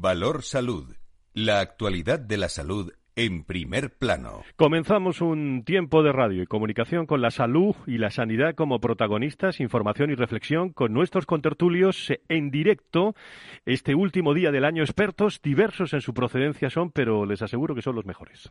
Valor Salud. La actualidad de la salud en primer plano. Comenzamos un tiempo de radio y comunicación con la salud y la sanidad como protagonistas, información y reflexión con nuestros contertulios en directo. Este último día del año, expertos diversos en su procedencia son, pero les aseguro que son los mejores.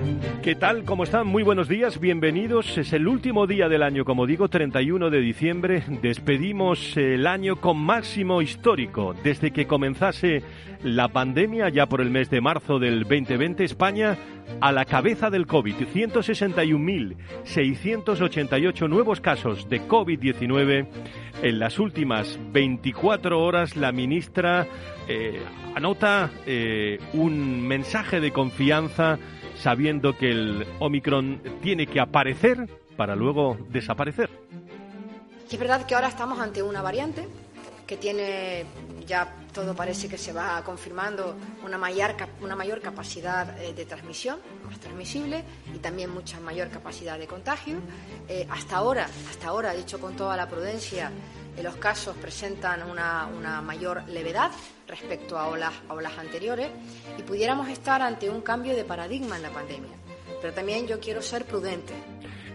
¿Qué tal? ¿Cómo están? Muy buenos días, bienvenidos. Es el último día del año, como digo, 31 de diciembre. Despedimos el año con máximo histórico. Desde que comenzase la pandemia, ya por el mes de marzo del 2020, España a la cabeza del COVID. 161.688 nuevos casos de COVID-19. En las últimas 24 horas, la ministra eh, anota eh, un mensaje de confianza sabiendo que el Omicron tiene que aparecer para luego desaparecer. es verdad que ahora estamos ante una variante que tiene, ya todo parece que se va confirmando, una mayor, una mayor capacidad eh, de transmisión, más transmisible, y también mucha mayor capacidad de contagio. Eh, hasta ahora, hasta ahora, dicho con toda la prudencia, eh, los casos presentan una, una, mayor levedad respecto a olas, a olas anteriores y pudiéramos estar ante un cambio de paradigma en la pandemia. Pero también yo quiero ser prudente.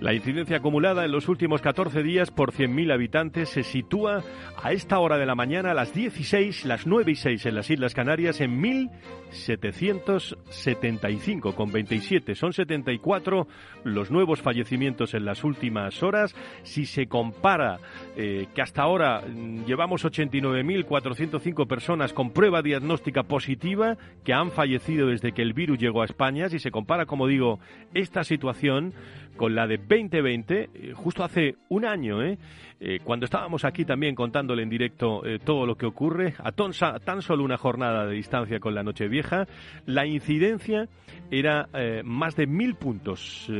La incidencia acumulada en los últimos 14 días por 100.000 habitantes se sitúa a esta hora de la mañana, a las 16, las 9 y 6 en las Islas Canarias, en 1.775 con 27. Son 74 los nuevos fallecimientos en las últimas horas. Si se compara eh, que hasta ahora mm, llevamos 89.405 personas con prueba diagnóstica positiva que han fallecido desde que el virus llegó a España, si se compara, como digo, esta situación con la de 2020, eh, justo hace un año, ¿eh? Eh, cuando estábamos aquí también contándole en directo todo lo que ocurre, a tan, solo una jornada de distancia con la Nochevieja, la incidencia era más de mil puntos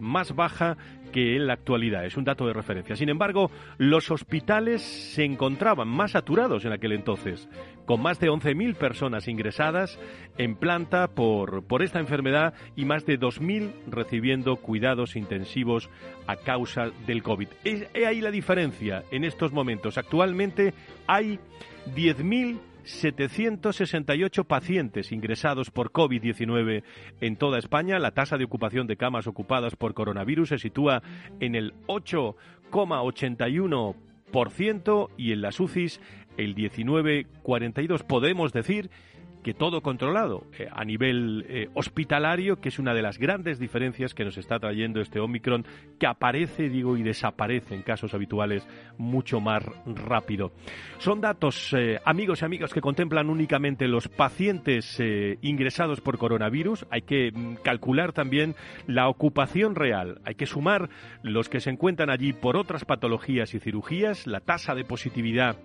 más baja que en la actualidad. Es un dato de referencia. Sin embargo, los hospitales se encontraban más saturados en aquel entonces, con más de 11.000 personas ingresadas en planta por, por esta enfermedad y más de 2.000 recibiendo cuidados intensivos a causa del COVID. Es ahí la diferencia en estos momentos. Actualmente hay 10.000 768 pacientes ingresados por COVID-19 en toda España. La tasa de ocupación de camas ocupadas por coronavirus se sitúa en el 8,81% y en las UCIs el 19,42. Podemos decir que todo controlado eh, a nivel eh, hospitalario, que es una de las grandes diferencias que nos está trayendo este Omicron, que aparece, digo, y desaparece en casos habituales mucho más rápido. Son datos, eh, amigos y amigas, que contemplan únicamente los pacientes ingresados por coronavirus. Hay que mm, calcular también la ocupación real. Hay que sumar los que se encuentran allí por otras patologías y cirugías. La tasa de positividad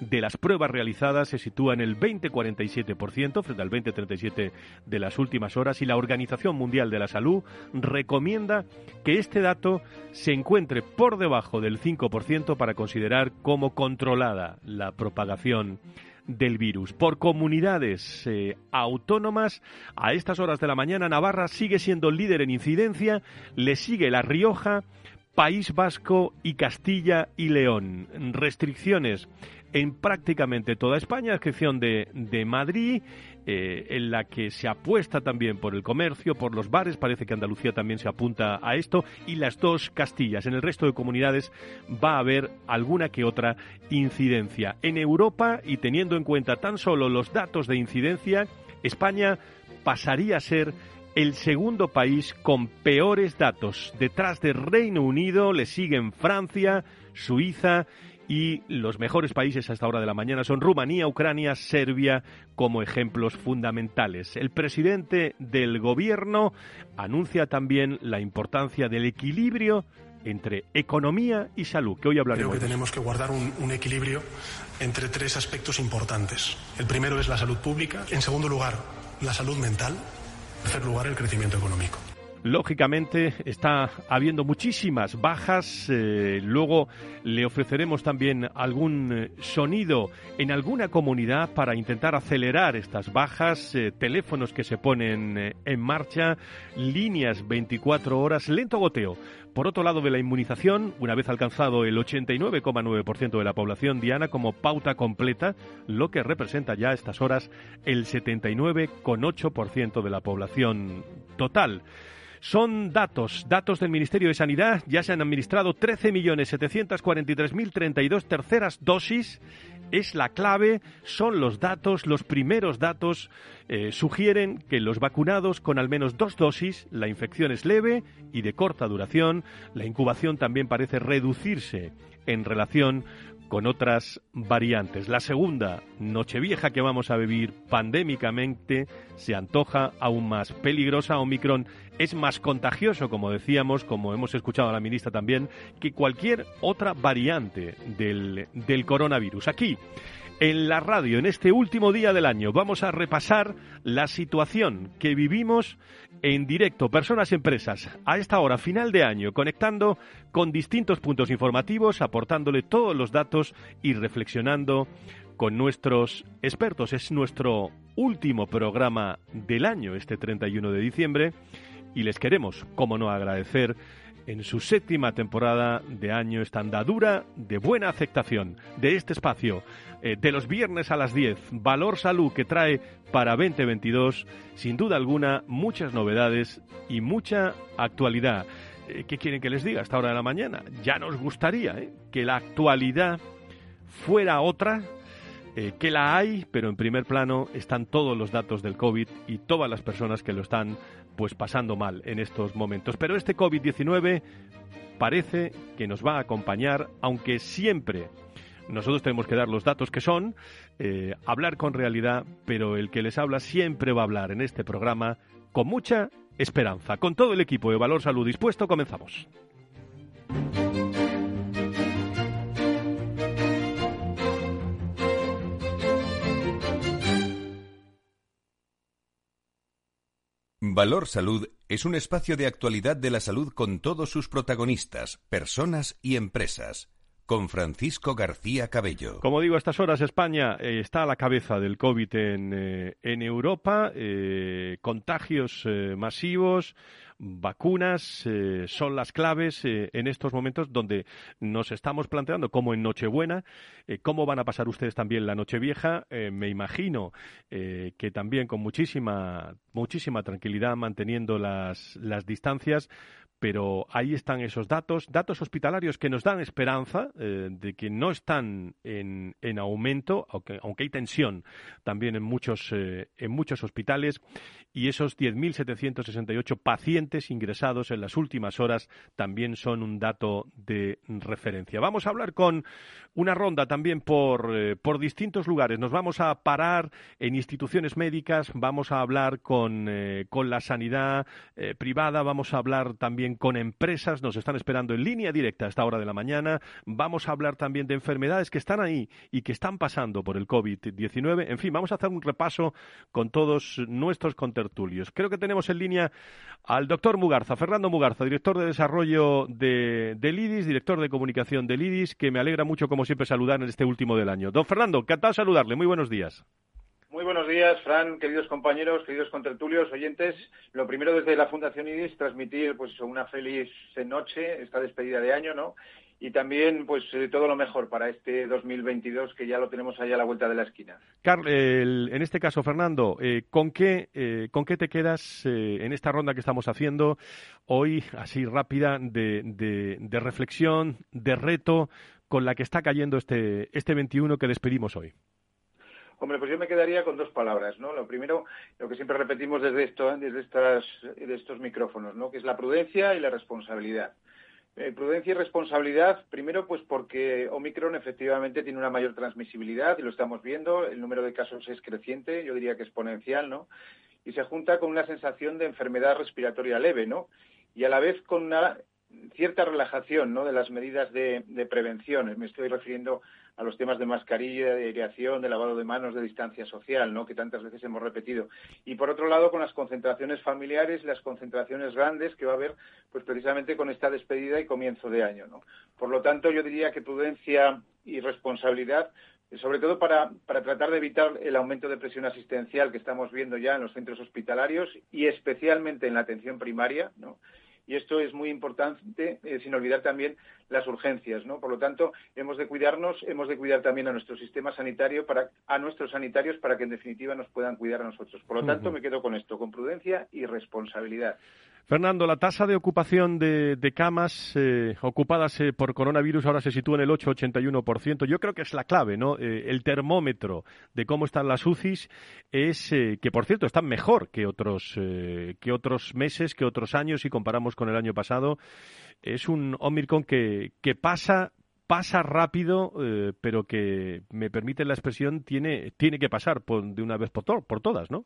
de las pruebas realizadas se sitúa en el 20-47% frente al 2037 de las últimas horas y la Organización Mundial de la Salud recomienda que este dato se encuentre por debajo del 5% para considerar como controlada la propagación del virus. Por comunidades eh, autónomas, a estas horas de la mañana, Navarra sigue siendo líder en incidencia, le sigue La Rioja, País Vasco y Castilla y León. Restricciones en prácticamente toda España, a excepción de, de Madrid, eh, en la que se apuesta también por el comercio, por los bares, parece que Andalucía también se apunta a esto, y las dos Castillas. En el resto de comunidades va a haber alguna que otra incidencia. En Europa, y teniendo en cuenta tan solo los datos de incidencia, España pasaría a ser el segundo país con peores datos. Detrás de Reino Unido le siguen Francia, Suiza y los mejores países a esta hora de la mañana son Rumanía, Ucrania, Serbia como ejemplos fundamentales. El presidente del gobierno anuncia también la importancia del equilibrio entre economía y salud, que hoy hablaremos. Creo que tenemos que guardar un, un, equilibrio entre tres aspectos importantes. El primero es la salud pública, en segundo lugar, la salud mental, en tercer lugar, el crecimiento económico. Lógicamente está habiendo muchísimas bajas. Eh, luego le ofreceremos también algún eh, sonido en alguna comunidad para intentar acelerar estas bajas. Eh, teléfonos que se ponen en marcha, líneas 24 horas, lento goteo. Por otro lado de la inmunización, una vez alcanzado el 89,9% de la población diana como pauta completa, lo que representa ya a estas horas el 79,8% de la población total. Son datos, datos del Ministerio de Sanidad. Ya se han administrado 13.743.032 terceras dosis. Es la clave, son los datos, los primeros datos eh, sugieren que los vacunados con al menos dos dosis la infección es leve y de corta duración. La incubación también parece reducirse en relación con otras variantes. La segunda Nochevieja que vamos a vivir pandémicamente se antoja aún más peligrosa. Omicron es más contagioso, como decíamos, como hemos escuchado a la ministra también, que cualquier otra variante del, del coronavirus. Aquí en la radio, en este último día del año, vamos a repasar la situación que vivimos en directo, personas empresas, a esta hora, final de año, conectando con distintos puntos informativos, aportándole todos los datos y reflexionando con nuestros expertos. Es nuestro último programa del año, este 31 de diciembre, y les queremos, como no, agradecer en su séptima temporada de año esta andadura de buena aceptación de este espacio eh, de los viernes a las 10, Valor Salud que trae para 2022 sin duda alguna muchas novedades y mucha actualidad. Eh, ¿Qué quieren que les diga a esta hora de la mañana? Ya nos gustaría eh, que la actualidad fuera otra, que la hay, pero en primer plano están todos los datos del COVID y todas las personas que lo están pues pasando mal en estos momentos. Pero este COVID-19 parece que nos va a acompañar, aunque siempre nosotros tenemos que dar los datos que son, eh, hablar con realidad, pero el que les habla siempre va a hablar en este programa con mucha esperanza. Con todo el equipo de Valor Salud dispuesto, comenzamos. Valor Salud es un espacio de actualidad de la salud con todos sus protagonistas, personas y empresas. Con Francisco García Cabello. Como digo, a estas horas España eh, está a la cabeza del COVID en, eh, Europa. Eh, contagios masivos, vacunas son las claves en estos momentos donde nos estamos planteando, como en Nochebuena, cómo van a pasar ustedes también la Nochevieja. me imagino que también con muchísima, muchísima tranquilidad, manteniendo las, las distancias, pero ahí están esos datos, datos hospitalarios que nos dan esperanza de que no están en, en aumento, aunque, aunque, hay tensión también en muchos, en muchos hospitales, y esos 10.768 pacientes ingresados en las últimas horas también son un dato de referencia. Vamos a hablar con una ronda también por, eh, por distintos lugares. Nos vamos a parar en instituciones médicas, vamos a hablar con, eh, con la sanidad eh, privada, vamos a hablar también con empresas, nos están esperando en línea directa a esta hora de la mañana, vamos a hablar también de enfermedades que están ahí y que están pasando por el COVID-19. En fin, vamos a hacer un repaso con todos nuestros contenidos Creo que tenemos en línea al doctor Mugarza, Fernando Mugarza, director de desarrollo de, del IDIS, director de comunicación del IDIS, que me alegra mucho, como siempre, saludar en este último del año. Don Fernando, encantado de saludarle. Muy buenos días. Muy buenos días, Fran, queridos compañeros, queridos contertulios, oyentes. Lo primero desde la Fundación IDIS, transmitir pues una feliz noche, esta despedida de año, ¿no? y también pues eh, todo lo mejor para este 2022 que ya lo tenemos ahí a la vuelta de la esquina. Carl, en este caso, Fernando, eh, ¿con, qué, eh, ¿con qué te quedas en esta ronda que estamos haciendo hoy, así rápida, de, de, reflexión, de reto, con la que está cayendo este, este 21 que despedimos hoy? Hombre, pues yo me quedaría con dos palabras, ¿no? Lo primero, lo que siempre repetimos desde esto, desde estas, de estos micrófonos, ¿no? Que es la prudencia y la responsabilidad. Eh, prudencia y responsabilidad, primero pues porque Omicron efectivamente tiene una mayor transmisibilidad y lo estamos viendo, el número de casos es creciente, yo diría que exponencial, ¿no? Y se junta con una sensación de enfermedad respiratoria leve, ¿no? Y a la vez con una cierta relajación ¿no? de las medidas de, prevención. Me estoy refiriendo a los temas de mascarilla, de aireación, de lavado de manos, de distancia social, ¿no? que tantas veces hemos repetido. Y por otro lado, con las concentraciones familiares, las concentraciones grandes que va a haber, pues precisamente con esta despedida y comienzo de año. ¿no? Por lo tanto, yo diría que prudencia y responsabilidad sobre todo para, para, tratar de evitar el aumento de presión asistencial que estamos viendo ya en los centros hospitalarios y especialmente en la atención primaria, ¿no? Y esto es muy importante, eh, sin olvidar también las urgencias, ¿no? Por lo tanto, hemos de cuidarnos, hemos de cuidar también a nuestro sistema sanitario, para, a nuestros sanitarios, para que en definitiva nos puedan cuidar a nosotros. Por lo tanto, me quedo con esto, con prudencia y responsabilidad. Fernando, la tasa de ocupación de, camas eh, ocupadas eh, por coronavirus ahora se sitúa en el 8,81%. Yo creo que es la clave, ¿no? Eh, el termómetro de cómo están las UCIs es que, por cierto, están mejor que otros, que otros meses, que otros años, si comparamos con el año pasado. Es un Omicron que, que pasa pasa rápido, pero que, me permite la expresión, tiene, tiene que pasar de una vez por, por todas, ¿no?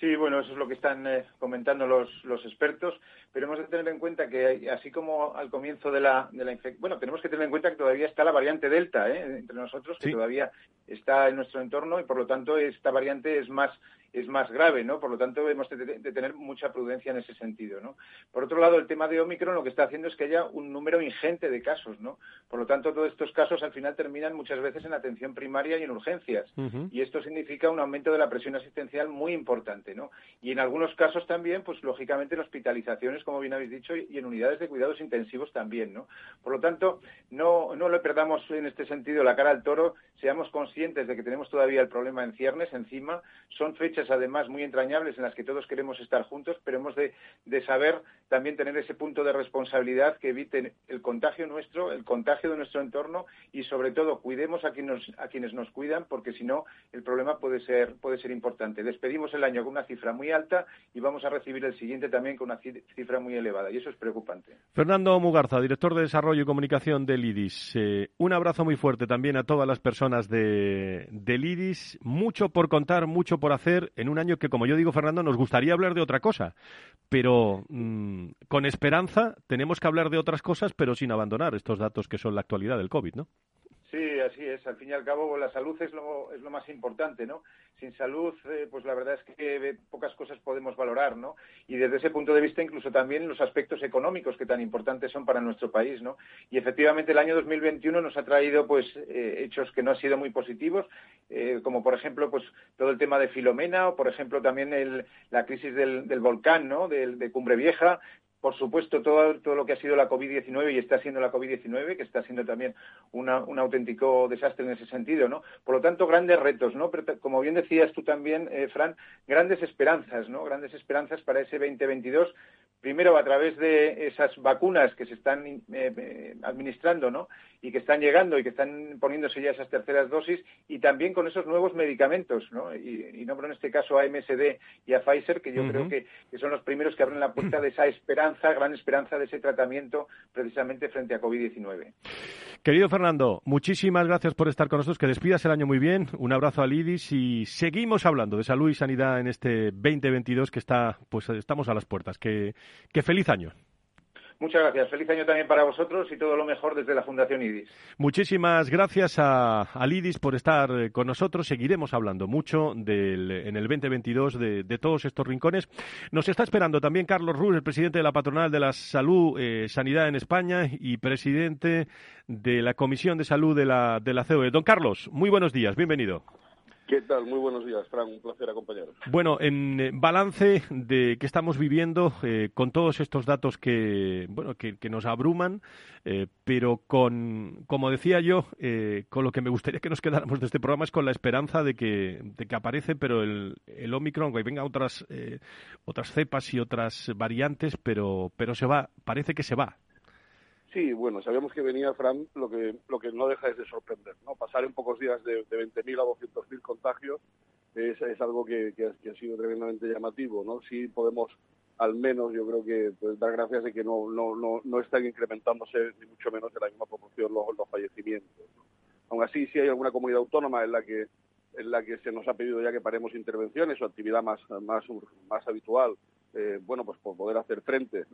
Sí, bueno, eso es lo que están eh, comentando los, los, expertos, pero hemos de tener en cuenta que así como al comienzo de la, de la infección, bueno, tenemos que tener en cuenta que todavía está la variante Delta ¿eh? entre nosotros, que todavía está en nuestro entorno y por lo tanto esta variante es más es más grave, ¿no? Por lo tanto, hemos de, tener mucha prudencia en ese sentido, ¿no? Por otro lado, el tema de Omicron lo que está haciendo es que haya un número ingente de casos, ¿no? Por lo tanto, todos estos casos al final terminan muchas veces en atención primaria y en urgencias. Y esto significa un aumento de la presión asistencial muy importante, ¿no? Y en algunos casos también, pues lógicamente en hospitalizaciones, como bien habéis dicho, y en unidades de cuidados intensivos también, ¿no? Por lo tanto, no, no le perdamos en este sentido la cara al toro, seamos conscientes de que tenemos todavía el problema en ciernes encima, son fechas además muy entrañables en las que todos queremos estar juntos, pero hemos de, saber también tener ese punto de responsabilidad que evite el contagio nuestro, el contagio de nuestro entorno y sobre todo cuidemos a quienes, a quienes nos cuidan porque si no el problema puede ser, puede ser importante. Despedimos el año con una cifra muy alta y vamos a recibir el siguiente también con una cifra muy elevada y eso es preocupante. Fernando Mugarza, director de Desarrollo y Comunicación del IDIS. Eh, un abrazo muy fuerte también a todas las personas de, del IDIS. Mucho por contar, mucho por hacer en un año que, como yo digo, Fernando, nos gustaría hablar de otra cosa, pero mm, con esperanza tenemos que hablar de otras cosas, pero sin abandonar estos datos que son la actualidad del COVID, ¿no? Sí, así es. Al fin y al cabo, la salud es lo, es lo más importante, ¿no? Sin salud, eh, pues la verdad es que pocas cosas podemos valorar, ¿no? Y desde ese punto de vista, incluso también los aspectos económicos que tan importantes son para nuestro país, ¿no? Y efectivamente, el año 2021 nos ha traído, pues, eh, hechos que no han sido muy positivos, eh, como por ejemplo, pues, todo el tema de Filomena o, por ejemplo, también el, la crisis del, del volcán, ¿no? de Cumbre Vieja, por supuesto, todo, todo lo que ha sido la COVID-19 y está siendo la COVID-19, que está siendo también un auténtico desastre en ese sentido, ¿no? Por lo tanto, grandes retos, ¿no? Pero, como bien decías tú también, eh, Fran, grandes esperanzas, ¿no? Grandes esperanzas para ese 2022 primero a través de esas vacunas que se están eh, eh, administrando ¿no? y que están llegando y que están poniéndose ya esas terceras dosis y también con esos nuevos medicamentos, ¿no? y, y nombro en este caso a MSD y a Pfizer, que yo creo que, son los primeros que abren la puerta de esa esperanza, gran esperanza de ese tratamiento precisamente frente a COVID-19. Querido Fernando, muchísimas gracias por estar con nosotros, que despidas el año muy bien, un abrazo a Lidis y seguimos hablando de salud y sanidad en este 2022 que está, pues estamos a las puertas. Que ¡Qué feliz año! Muchas gracias. Feliz año también para vosotros y todo lo mejor desde la Fundación IDIS. Muchísimas gracias a, IDIS por estar eh, con nosotros. Seguiremos hablando mucho del, en el 2022 de, de, todos estos rincones. Nos está esperando también Carlos Ruz, el presidente de la Patronal de la Salud, eh, Sanidad en España y presidente de la Comisión de Salud de la, de la COE. Don Carlos, muy buenos días. Bienvenido. ¿Qué tal? Muy buenos días, Fran. Un placer acompañaros. Bueno, en eh, balance de que estamos viviendo eh, con todos estos datos que, bueno, que, nos abruman, eh, pero con, como decía yo, con lo que me gustaría que nos quedáramos de este programa es con la esperanza de que, de que aparece, pero el, el Omicron, que venga otras, otras cepas y otras variantes, pero, pero se va, parece que se va. Sí, bueno, sabíamos que venía, Fran, lo que, lo que no deja es de sorprender, ¿no? Pasar en pocos días de, de 20.000 a 200.000 contagios es, algo que, ha sido tremendamente llamativo, ¿no? Sí podemos, al menos, yo creo que pues, dar gracias de que no, no, no, no están incrementándose, ni mucho menos en la misma proporción, los, los fallecimientos. Aún así, sí hay alguna comunidad autónoma en la que en la que se nos ha pedido ya que paremos intervenciones o actividad más, más, más habitual eh, bueno, pues por poder hacer frente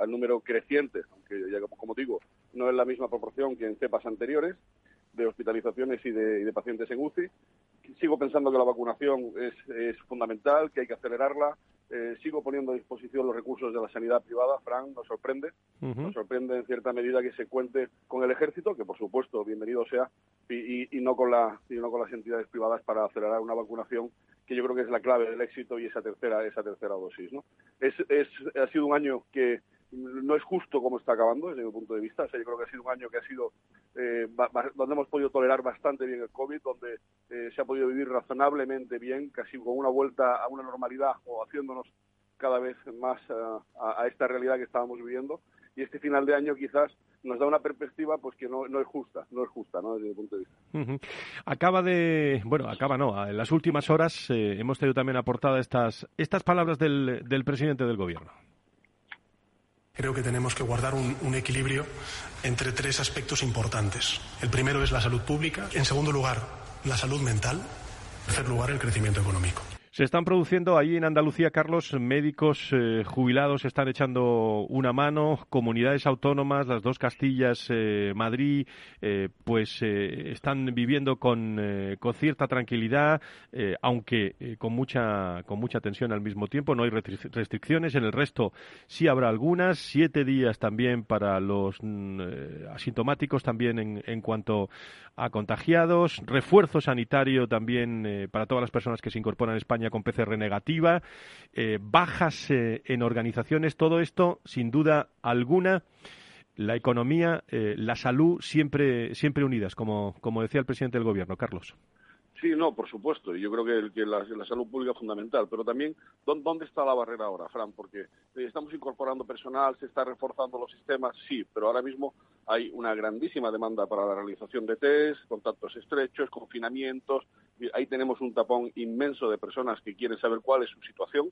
al número creciente, aunque ya como, digo, no es la misma proporción que en cepas anteriores de hospitalizaciones y de, pacientes en UCI. Sigo pensando que la vacunación es, fundamental, que hay que acelerarla. Eh, sigo poniendo a disposición los recursos de la sanidad privada. Fran, nos sorprende. Nos sorprende en cierta medida que se cuente con el ejército, que por supuesto, bienvenido sea, y, no, con la, y no con las entidades privadas para acelerar una vacunación que yo creo que es la clave del éxito y esa tercera esa tercera dosis. ¿no? Es, es, ha sido un año que no es justo como está acabando desde mi punto de vista. yo creo que ha sido un año que ha sido eh, donde hemos podido tolerar bastante bien el COVID, donde eh, se ha podido vivir razonablemente bien, casi con una vuelta a una normalidad o haciéndonos cada vez más eh, a, esta realidad que estábamos viviendo. Y este final de año quizás nos da una perspectiva pues que no, no es justa, no es justa, ¿no? Desde mi punto de vista. Acaba de, bueno, acaba no, en las últimas horas eh, hemos tenido también aportadas estas, estas palabras del, del presidente del gobierno. Creo que tenemos que guardar un, equilibrio entre tres aspectos importantes. El primero es la salud pública, en segundo lugar, la salud mental, en tercer lugar, el crecimiento económico. Se están produciendo ahí en Andalucía, Carlos, médicos eh, jubilados están echando una mano, comunidades autónomas, las dos Castillas, eh, Madrid, eh, pues están viviendo con, con cierta tranquilidad, aunque con mucha con mucha tensión al mismo tiempo. No hay restricciones. En el resto sí habrá algunas. Siete días también para los mm, asintomáticos, también en, en cuanto a contagiados. Refuerzo sanitario también para todas las personas que se incorporan a España con PCR negativa, eh, bajas eh, en organizaciones, todo esto, sin duda alguna, la economía, eh, la salud siempre, siempre unidas, como, como decía el presidente del gobierno, Carlos. Sí, no, por supuesto. Yo creo que, que la, salud pública es fundamental. Pero también, ¿dónde está la barrera ahora, Fran? Porque estamos incorporando personal, se está reforzando los sistemas, sí, pero ahora mismo hay una grandísima demanda para la realización de test, contactos estrechos, confinamientos. Ahí tenemos un tapón inmenso de personas que quieren saber cuál es su situación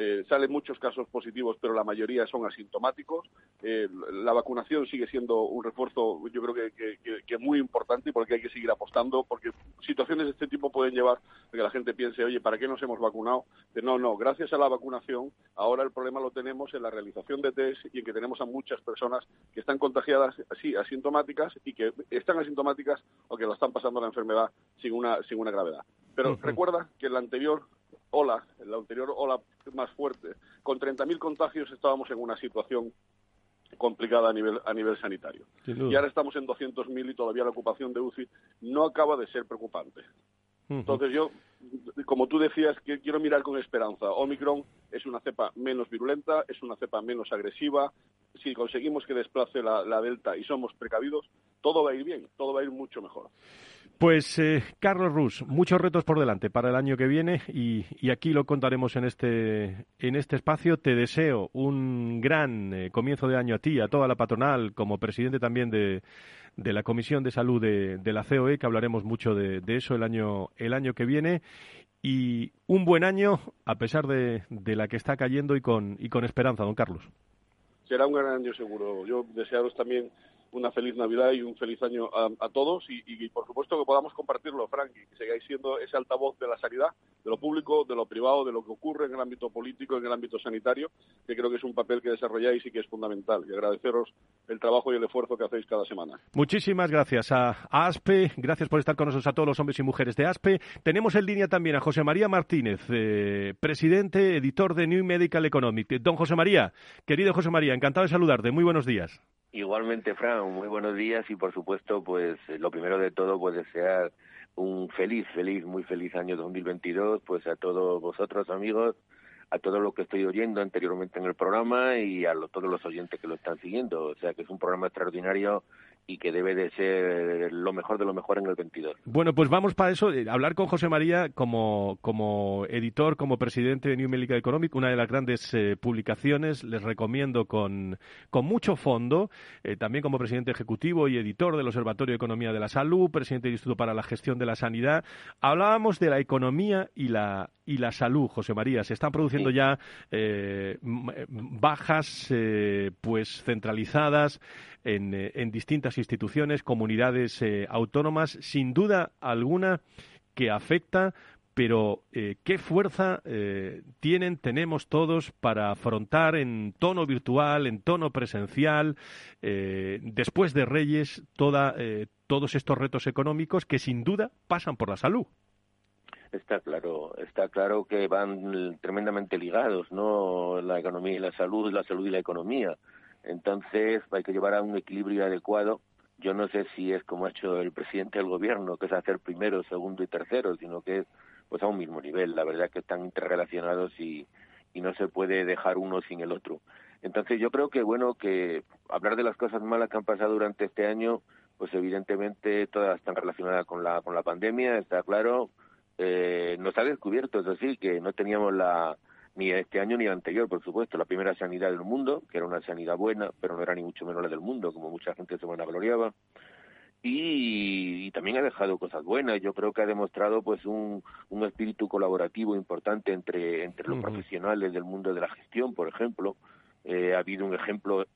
eh, salen muchos casos positivos, pero la mayoría son asintomáticos. Eh, la vacunación sigue siendo un refuerzo, yo creo que, que, muy importante y porque hay que seguir apostando, porque situaciones de este tipo pueden llevar a que la gente piense, oye, ¿para qué nos hemos vacunado? no, no, gracias a la vacunación, ahora el problema lo tenemos en la realización de test y en que tenemos a muchas personas que están contagiadas, sí, asintomáticas y que están asintomáticas o que lo están pasando la enfermedad sin una, sin una gravedad. Pero recuerda que la anterior ola, en la anterior ola más fuerte, con 30.000 contagios estábamos en una situación complicada a nivel, a nivel sanitario. Y ahora estamos en 200.000 y todavía la ocupación de UCI no acaba de ser preocupante. Entonces yo, como tú decías, quiero mirar con esperanza. Omicron es una cepa menos virulenta, es una cepa menos agresiva. Si conseguimos que desplace la Delta y somos precavidos, todo va a ir bien, todo va a ir mucho mejor. Pues eh, Carlos Rus, muchos retos por delante para el año que viene y, aquí lo contaremos en este, en este espacio. Te deseo un gran eh, comienzo de año a ti, a toda la patronal, como presidente también de, de la Comisión de Salud de, la COE, que hablaremos mucho de, eso el año, el año que viene. Y un buen año, a pesar de, de la que está cayendo y con, y con esperanza, don Carlos. Será un gran año seguro. Yo desearos también una feliz Navidad y un feliz año a, todos y, por supuesto que podamos compartirlo, Frank, y que sigáis siendo ese altavoz de la sanidad, de lo público, de lo privado, de lo que ocurre en el ámbito político, en el ámbito sanitario, que creo que es un papel que desarrolláis y que es fundamental. Y agradeceros el trabajo y el esfuerzo que hacéis cada semana. Muchísimas gracias a, ASPE, gracias por estar con nosotros a todos los hombres y mujeres de ASPE. Tenemos en línea también a José María Martínez, eh, presidente, editor de New Medical Economic. Don José María, querido José María, encantado de saludarte. Muy buenos días. Igualmente, Fran, muy buenos días y por supuesto, pues eh, lo primero de todo, pues desear un feliz, feliz, muy feliz año 2022, pues a todos vosotros, amigos, a todos los que estoy oyendo anteriormente en el programa y a todos los oyentes que lo están siguiendo. O sea que es un programa extraordinario y que debe de ser lo mejor de lo mejor en el 22. Bueno, pues vamos para eso, eh, hablar con José María como, como editor, como presidente de New Medical Economic, una de las grandes eh, publicaciones, les recomiendo con, con mucho fondo, eh, también como presidente ejecutivo y editor del Observatorio de Economía de la Salud, presidente del Instituto para la Gestión de la Sanidad. Hablábamos de la economía y la, y la salud, José María. Se están produciendo ya bajas pues centralizadas eh, en, distintas instituciones, comunidades eh, autónomas, sin duda alguna que afecta, pero eh, qué fuerza eh, tienen, tenemos todos para afrontar en tono virtual, en tono presencial, eh, después de Reyes, toda, todos estos retos económicos que sin duda pasan por la salud. Está claro, está claro que van tremendamente ligados, ¿no? La economía y la salud, la salud y la economía. Entonces hay que llevar a un equilibrio adecuado. Yo no sé si es como ha hecho el presidente del gobierno, que es hacer primero, segundo y tercero, sino que es pues a un mismo nivel. La verdad es que están interrelacionados y, y no se puede dejar uno sin el otro. Entonces yo creo que bueno que hablar de las cosas malas que han pasado durante este año, pues evidentemente todas están relacionadas con la con la pandemia, está claro. Eh, nos ha descubierto, eso sí, que no teníamos la, ni este año ni el anterior, por supuesto, la primera sanidad del mundo, que era una sanidad buena, pero no era ni mucho menos la del mundo, como mucha gente se vanagloriaba. Y, y también ha dejado cosas buenas. Yo creo que ha demostrado pues un, un espíritu colaborativo importante entre, entre los profesionales del mundo de la gestión, por ejemplo. Eh, ha habido un ejemplo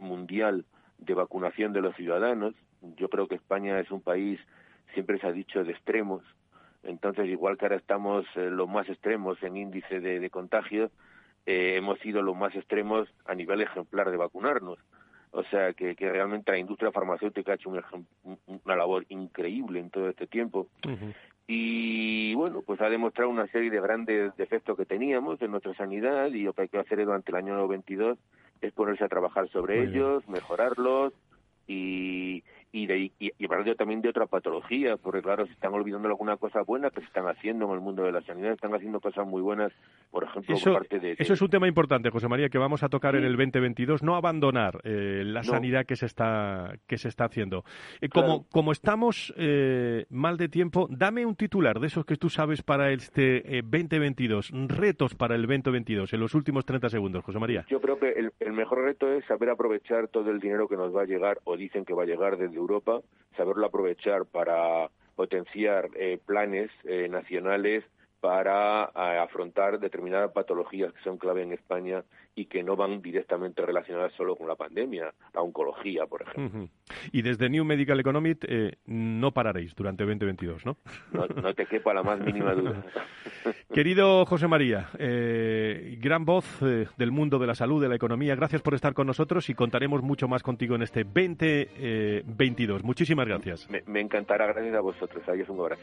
mundial de vacunación de los ciudadanos. Yo creo que España es un país, siempre se ha dicho, de extremos, entonces, igual que ahora estamos eh, los más extremos en índice de, de contagios, eh, hemos sido los más extremos a nivel ejemplar de vacunarnos. O sea, que, que realmente la industria farmacéutica ha hecho un, una labor increíble en todo este tiempo. Y bueno, pues ha demostrado una serie de grandes defectos que teníamos en nuestra sanidad y lo que hay que hacer durante el año 92 es ponerse a trabajar sobre ellos, mejorarlos y, y, de, y, y, hablando también de otra patología, porque claro, se están olvidando alguna cosa buena que se están haciendo en el mundo de la sanidad, están haciendo cosas muy buenas, por ejemplo, eso, parte de, de, Eso es un tema importante, José María, que vamos a tocar en el 2022, no abandonar eh, la sanidad que se está, que se está haciendo. Eh, como, como estamos eh, mal de tiempo, dame un titular de esos que tú sabes para este eh, 2022, retos para el 2022, en los últimos 30 segundos, José María. Yo creo que el, el mejor reto es saber aprovechar todo el dinero que nos va a llegar, o dicen que va a llegar desde Europa, saberlo aprovechar para potenciar eh, planes eh, nacionales para eh, afrontar determinadas patologías que son clave en España y que no van directamente relacionadas solo con la pandemia, la oncología, por ejemplo. Uh -huh. Y desde New Medical Economic eh, no pararéis durante 2022, ¿no? ¿no? No te quepa la más mínima duda. Querido José María, eh, gran voz eh, del mundo de la salud, de la economía, gracias por estar con nosotros y contaremos mucho más contigo en este 2022. Eh, Muchísimas gracias. Me, me encantará, gracias a vosotros. Adiós, un abrazo.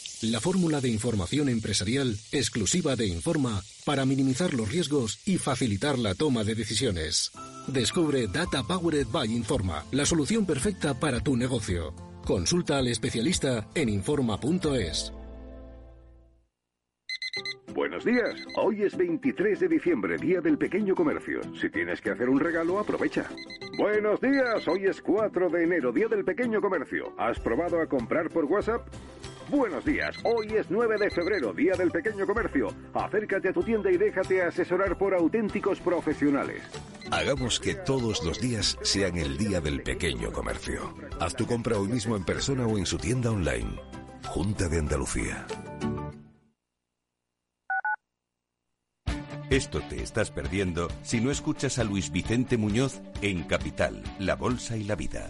la fórmula de información empresarial exclusiva de Informa para minimizar los riesgos y facilitar la toma de decisiones. Descubre Data Powered by Informa, la solución perfecta para tu negocio. Consulta al especialista en Informa.es. Buenos días. Hoy es 23 de diciembre, Día del Pequeño Comercio. Si tienes que hacer un regalo, aprovecha. Buenos días. Hoy es 4 de enero, Día del Pequeño Comercio. ¿Has probado a comprar por WhatsApp? Buenos días, hoy es 9 de febrero, Día del Pequeño Comercio. Acércate a tu tienda y déjate asesorar por auténticos profesionales. Hagamos que todos los días sean el Día del Pequeño Comercio. Haz tu compra hoy mismo en persona o en su tienda online. Junta de Andalucía. Esto te estás perdiendo si no escuchas a Luis Vicente Muñoz en Capital, La Bolsa y la Vida.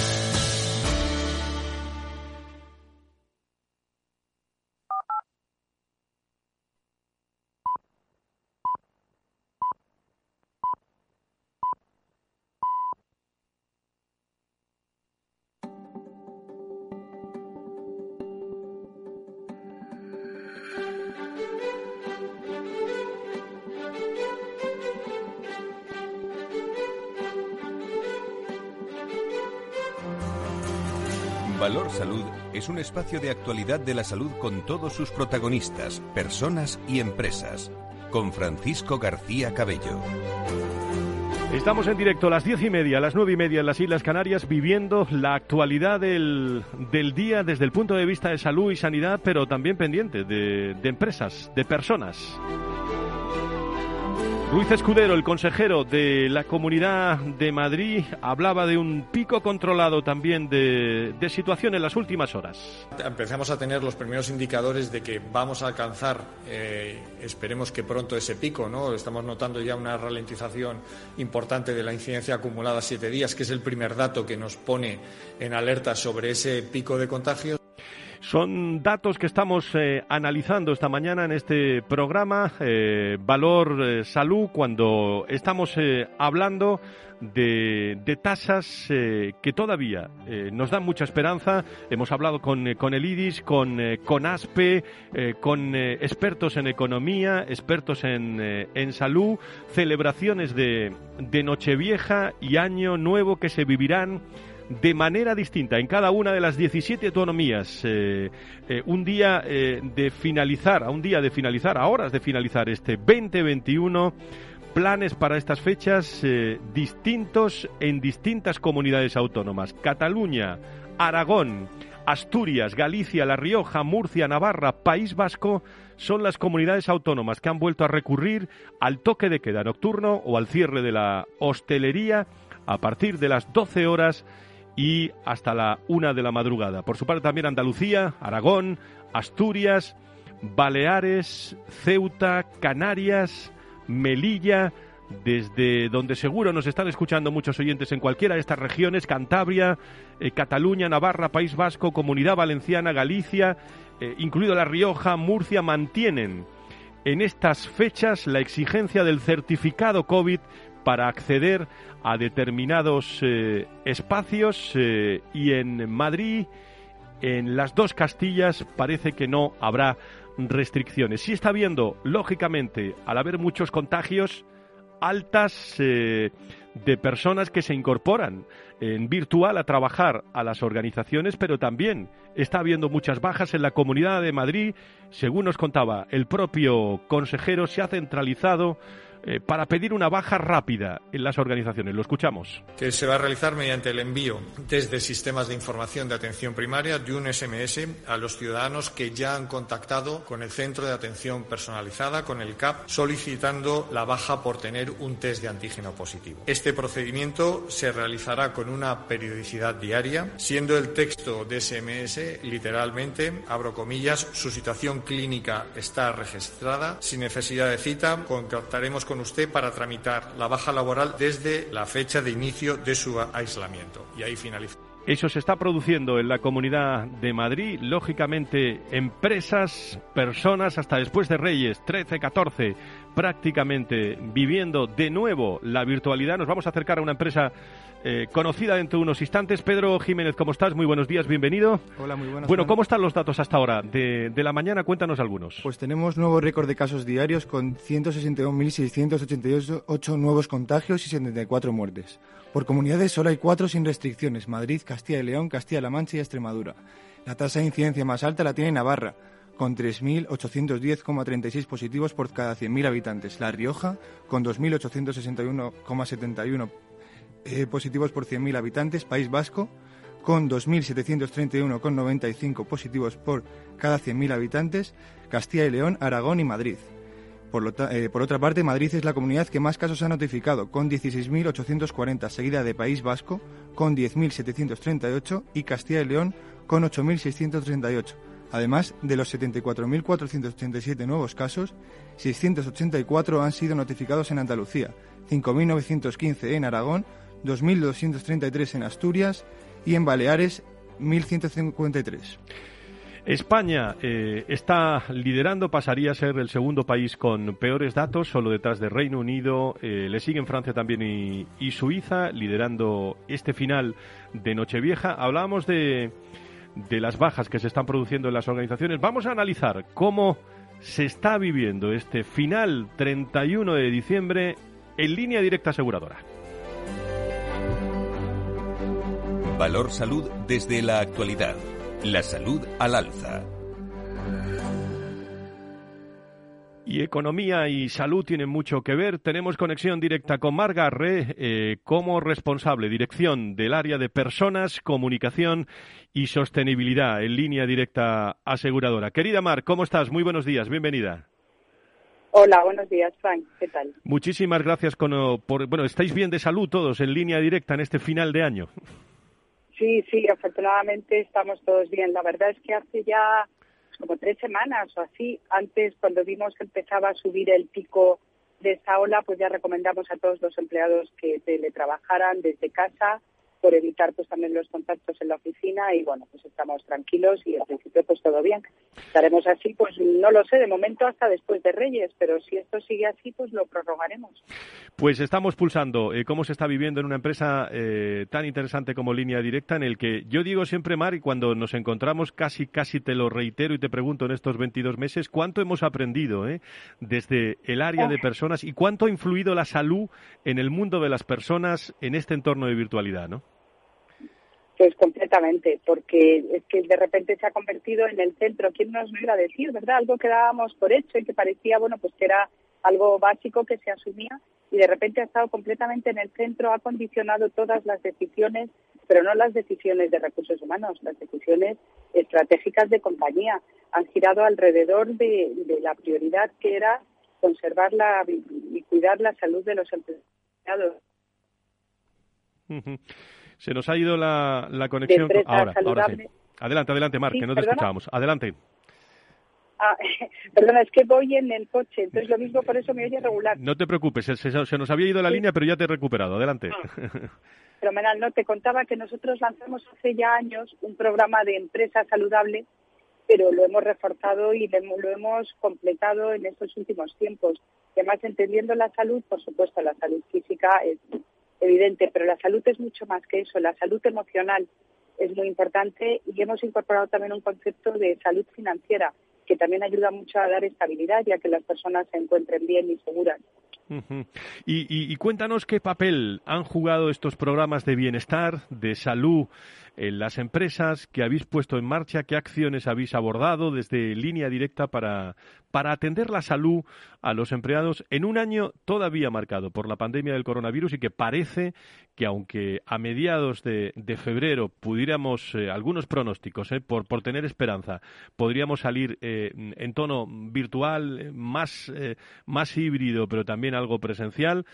Es un espacio de actualidad de la salud con todos sus protagonistas, personas y empresas. Con Francisco García Cabello. Estamos en directo a las diez y media, a las nueve y media en las Islas Canarias, viviendo la actualidad del, del día desde el punto de vista de salud y sanidad, pero también pendiente de, de empresas, de personas. Luis Escudero, el consejero de la Comunidad de Madrid, hablaba de un pico controlado también de, situación en las últimas horas. Empezamos a tener los primeros indicadores de que vamos a alcanzar, eh, esperemos que pronto ese pico, ¿no? Estamos notando ya una ralentización importante de la incidencia acumulada siete días, que es el primer dato que nos pone en alerta sobre ese pico de contagios. Son datos que estamos eh, analizando esta mañana en este programa, eh, Valor eh, Salud, cuando estamos eh, hablando de, de tasas que todavía nos dan mucha esperanza. Hemos hablado con, con el IDIS, con, con ASPE, con expertos en economía, expertos en, en salud, celebraciones de, de Nochevieja y Año Nuevo que se vivirán de manera distinta en cada una de las 17 autonomías. Eh, eh, un día eh, de finalizar, a un día de finalizar, a horas de finalizar este 2021 planes para estas fechas distintos en distintas comunidades autónomas. Cataluña, Aragón, Asturias, Galicia, La Rioja, Murcia, Navarra, País Vasco son las comunidades autónomas que han vuelto a recurrir al toque de queda nocturno o al cierre de la hostelería a partir de las 12 horas y hasta la una de la madrugada. Por su parte también Andalucía, Aragón, Asturias, Baleares, Ceuta, Canarias, Melilla, desde donde seguro nos están escuchando muchos oyentes en cualquiera de estas regiones, Cantabria, eh, Cataluña, Navarra, País Vasco, Comunidad Valenciana, Galicia, eh, incluido La Rioja, Murcia, mantienen en estas fechas la exigencia del certificado COVID para acceder a determinados eh, espacios eh, y en Madrid, en las dos Castillas, parece que no habrá restricciones. Sí está habiendo, lógicamente, al haber muchos contagios, altas eh, de personas que se incorporan en virtual a trabajar a las organizaciones, pero también está habiendo muchas bajas en la Comunidad de Madrid. Según nos contaba el propio consejero, se ha centralizado eh, para pedir una baja rápida en las organizaciones. Lo escuchamos. Que se va a realizar mediante el envío desde sistemas de información de atención primaria de un SMS a los ciudadanos que ya han contactado con el Centro de Atención Personalizada, con el CAP, solicitando la baja por tener un test de antígeno positivo. Este procedimiento se realizará con una periodicidad diaria, siendo el texto de SMS literalmente, abro comillas, su situación clínica está registrada, sin necesidad de cita, contactaremos con usted para tramitar la baja laboral desde la fecha de inicio de su aislamiento. Y ahí finaliza. Eso se está produciendo en la Comunidad de Madrid. Lógicamente, empresas, personas, hasta después de Reyes, 13, 14, prácticamente viviendo de nuevo la virtualidad. Nos vamos a acercar a una empresa eh, conocida dentro de unos instantes. Pedro Jiménez, ¿cómo estás? Muy buenos días, bienvenido. Hola, muy buenas. Bueno, ¿cómo están los datos hasta ahora? De, de la mañana, cuéntanos algunos. Pues tenemos nuevo récord de casos diarios con 161.688 nuevos contagios y 74 muertes. Por comunidades solo hay cuatro sin restricciones, Madrid, Castilla y León, Castilla-La Mancha y Extremadura. La tasa de incidencia más alta la tiene Navarra, con 3.810,36 positivos por cada 100.000 habitantes. La Rioja, con 2.861,71 eh, positivos por 100.000 habitantes. País Vasco, con 2.731,95 positivos por cada 100.000 habitantes. Castilla y León, Aragón y Madrid. Por, eh, por, otra parte, Madrid es la comunidad que más casos ha notificado, con 16.840, seguida de País Vasco, con 10.738 y Castilla y León, con 8.638. Además de los 74.487 nuevos casos, 684 han sido notificados en Andalucía, 5.915 en Aragón, 2.233 en Asturias y en Baleares 1.153. España eh, está liderando, pasaría a ser el segundo país con peores datos, solo detrás de Reino Unido. Eh, le siguen Francia también y, y, Suiza, liderando este final de Nochevieja. Hablábamos de, de las bajas que se están produciendo en las organizaciones. Vamos a analizar cómo se está viviendo este final 31 de diciembre en línea directa aseguradora. Valor Salud desde la actualidad. La salud al alza. Y economía y salud tienen mucho que ver. Tenemos conexión directa con Marga Re eh, como responsable, dirección del área de personas, comunicación y sostenibilidad en línea directa aseguradora. Querida Mar, ¿cómo estás? Muy buenos días, bienvenida. Hola, buenos días, Frank. ¿Qué tal? Muchísimas gracias por, bueno, estáis bien de salud todos en línea directa en este final de año. Sí, sí, afortunadamente estamos todos bien. La verdad es que hace ya como tres semanas o así, antes cuando vimos que empezaba a subir el pico de esta ola, pues ya recomendamos a todos los empleados que teletrabajaran desde casa por evitar pues también los contactos en la oficina y bueno, pues estamos tranquilos y al principio pues todo bien. Estaremos así, pues no lo sé, de momento hasta después de Reyes, pero si esto sigue así, pues lo prorrogaremos. Pues estamos pulsando eh, cómo se está viviendo en una empresa eh, tan interesante como Línea Directa, en el que yo digo siempre, Mar, y cuando nos encontramos casi, casi te lo reitero y te pregunto en estos 22 meses, ¿cuánto hemos aprendido eh, desde el área de personas y cuánto ha influido la salud en el mundo de las personas en este entorno de virtualidad, ¿no? Pues completamente, porque es que de repente se ha convertido en el centro. ¿Quién nos lo iba a decir, verdad? Algo que dábamos por hecho y que parecía, bueno, pues que era algo básico que se asumía y de repente ha estado completamente en el centro, ha condicionado todas las decisiones, pero no las decisiones de recursos humanos, las decisiones estratégicas de compañía. Han girado alrededor de, la prioridad que era conservar la, y cuidar la salud de los empleados. Se nos ha ido la, la conexión. Ahora, ahora sí. Adelante, adelante, Mar, que no te escuchábamos. Adelante. Ah, perdona, es que voy en el coche, entonces lo mismo por eso me oye regular. No te preocupes, se, se, nos había ido la línea, pero ya te he recuperado. Adelante. Ah. Fenomenal, no, te contaba que nosotros lanzamos hace ya años un programa de empresa saludable, pero lo hemos reforzado y lo hemos completado en estos últimos tiempos. además, entendiendo la salud, por supuesto, la salud física es evidente, pero la salud es mucho más que eso. La salud emocional es muy importante y hemos incorporado también un concepto de salud financiera que también ayuda mucho a dar estabilidad y a que las personas se encuentren bien y seguras. y, cuéntanos qué papel han jugado estos programas de bienestar, de salud en las empresas que habéis puesto en marcha, qué acciones habéis abordado desde línea directa para, para atender la salud a los empleados en un año todavía marcado por la pandemia del coronavirus y que parece que aunque a mediados de, febrero pudiéramos, eh, algunos pronósticos, eh, por, por tener esperanza, podríamos salir eh, en tono virtual, más, más híbrido, pero también algo presencial,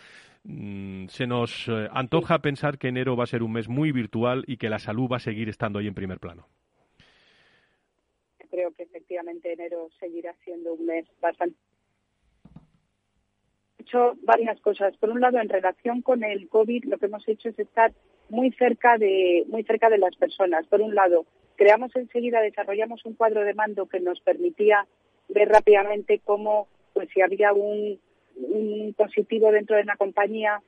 se nos eh, antoja pensar que enero va a ser un mes muy virtual y que la salud va a seguir estando ahí en primer plano. Creo que efectivamente enero seguirá siendo un mes bastante hecho varias cosas. Por un lado, en relación con el COVID, lo que hemos hecho es estar muy cerca de muy cerca de las personas. Por un lado, creamos enseguida, desarrollamos un cuadro de mando que nos permitía ver rápidamente cómo, pues si había un un positivo dentro de una compañía,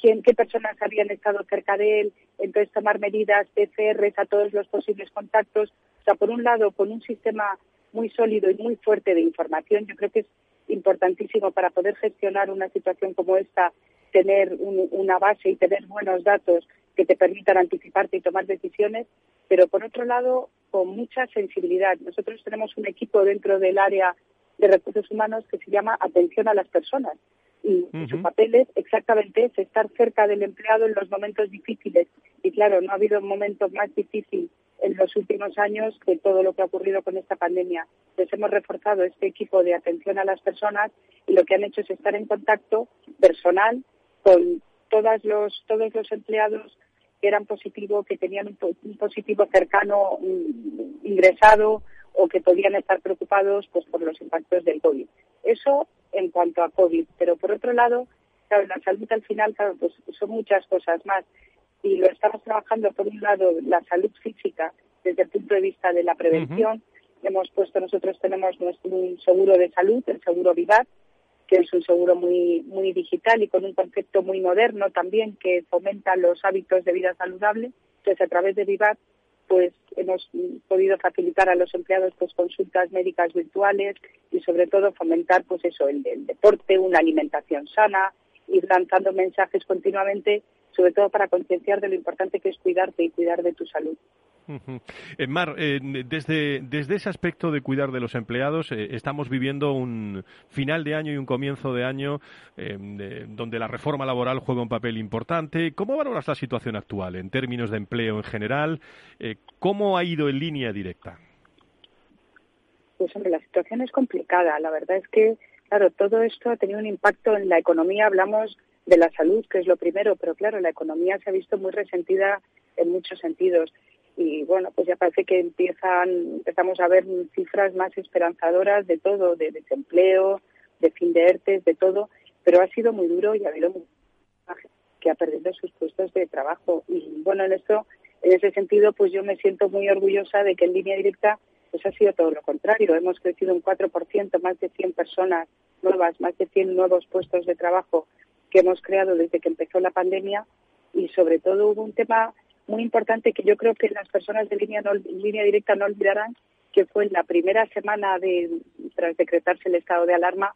quién, qué personas habían estado cerca de él, entonces tomar medidas PCRs a todos los posibles contactos. O sea, por un lado, con un sistema muy sólido y muy fuerte de información, yo creo que es importantísimo para poder gestionar una situación como esta, tener una base y tener buenos datos que te permitan anticiparte y tomar decisiones, pero por otro lado, con mucha sensibilidad. Nosotros tenemos un equipo dentro del área de recursos humanos que se llama atención a las personas. Y su papel es exactamente ese, estar cerca del empleado en los momentos difíciles. Y claro, no ha habido un momento más difícil en los últimos años que todo lo que ha ocurrido con esta pandemia. Entonces hemos reforzado este equipo de atención a las personas y lo que han hecho es estar en contacto personal con todos los, todos los empleados que eran positivos, que tenían un, positivo cercano ingresado o que podían estar preocupados pues por los impactos del COVID. Eso en cuanto a COVID, pero por otro lado, claro, la salud al final, claro, pues son muchas cosas más y lo estamos trabajando por un lado la salud física desde el punto de vista de la prevención. Hemos puesto, nosotros tenemos nuestro seguro de salud, el seguro Vivat, que es un seguro muy, muy digital y con un concepto muy moderno también que fomenta los hábitos de vida saludable. Entonces, a través de Vivat, pues hemos podido facilitar a los empleados pues consultas médicas virtuales y sobre todo fomentar pues eso, el, el deporte, una alimentación sana, ir lanzando mensajes continuamente sobre todo para concienciar de lo importante que es cuidarte y cuidar de tu salud. Eh, Mar, eh, desde, desde ese aspecto de cuidar de los empleados, eh, estamos viviendo un final de año y un comienzo de año donde la reforma laboral juega un papel importante. ¿Cómo valoras la situación actual en términos de empleo en general? ¿Cómo ha ido en línea directa? Pues hombre, la situación es complicada. La verdad es que, claro, todo esto ha tenido un impacto en la economía. Hablamos de la salud, que es lo primero, pero claro, la economía se ha visto muy resentida en muchos sentidos. Y bueno, pues ya parece que empiezan, empezamos a ver cifras más esperanzadoras de todo, de desempleo, de fin de ERTES, de todo, pero ha sido muy duro y ha habido que ha perdido sus puestos de trabajo. Y bueno, en esto, en ese sentido, pues yo me siento muy orgullosa de que en línea directa pues ha sido todo lo contrario. Hemos crecido un 4%, más de 100 personas nuevas, más de 100 nuevos puestos de trabajo que hemos creado desde que empezó la pandemia y sobre todo hubo un tema muy importante que yo creo que las personas de línea, línea directa no olvidarán, que fue en la primera semana de tras decretarse el estado de alarma,